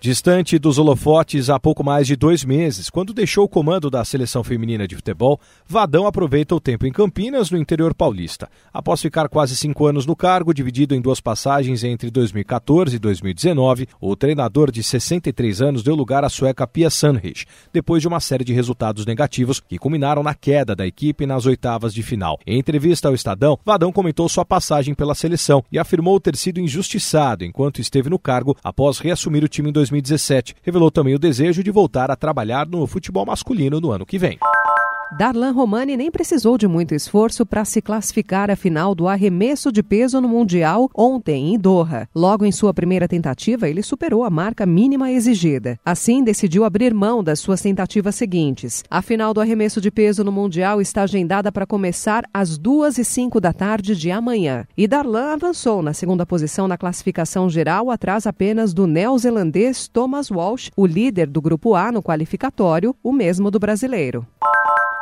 Distante dos holofotes há pouco mais de dois meses, quando deixou o comando da seleção feminina de futebol, Vadão aproveita o tempo em Campinas, no interior paulista. Após ficar quase cinco anos no cargo, dividido em duas passagens entre 2014 e 2019, o treinador de 63 anos deu lugar à sueca Pia Sandhage, depois de uma série de resultados negativos que culminaram na queda da equipe nas oitavas de final. Em entrevista ao Estadão, Vadão comentou sua passagem pela seleção e afirmou ter sido injustiçado enquanto esteve no cargo após reassumir o time em 2019. 2017. Revelou também o desejo de voltar a trabalhar no futebol masculino no ano que vem. Darlan Romani nem precisou de muito esforço para se classificar à final do arremesso de peso no Mundial ontem em Doha. Logo em sua primeira tentativa, ele superou a marca mínima exigida. Assim, decidiu abrir mão das suas tentativas seguintes. A final do arremesso de peso no Mundial está agendada para começar às duas e cinco da tarde de amanhã. E Darlan avançou na segunda posição na classificação geral, atrás apenas do neozelandês Thomas Walsh, o líder do grupo A no qualificatório, o mesmo do brasileiro.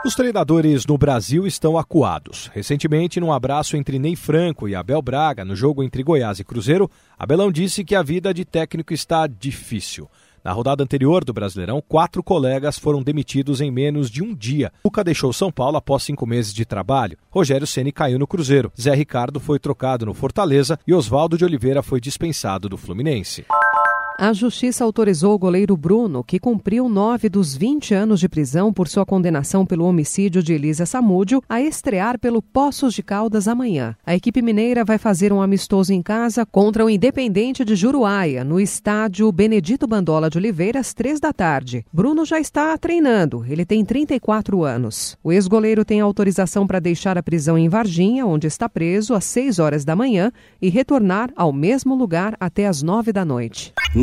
Os treinadores no Brasil estão acuados. Recentemente, num abraço entre Ney Franco e Abel Braga, no jogo entre Goiás e Cruzeiro, Abelão disse que a vida de técnico está difícil. Na rodada anterior do Brasileirão, quatro colegas foram demitidos em menos de um dia. Luca deixou São Paulo após cinco meses de trabalho. Rogério Ceni caiu no Cruzeiro. Zé Ricardo foi trocado no Fortaleza e Oswaldo de Oliveira foi dispensado do Fluminense. A justiça autorizou o goleiro Bruno, que cumpriu nove dos 20 anos de prisão por sua condenação pelo homicídio de Elisa Samúdio, a estrear pelo Poços de Caldas amanhã. A equipe mineira vai fazer um amistoso em casa contra o Independente de Juruáia, no estádio Benedito Bandola de Oliveira, às três da tarde. Bruno já está treinando, ele tem 34 anos. O ex-goleiro tem autorização para deixar a prisão em Varginha, onde está preso, às 6 horas da manhã e retornar ao mesmo lugar até às nove da noite.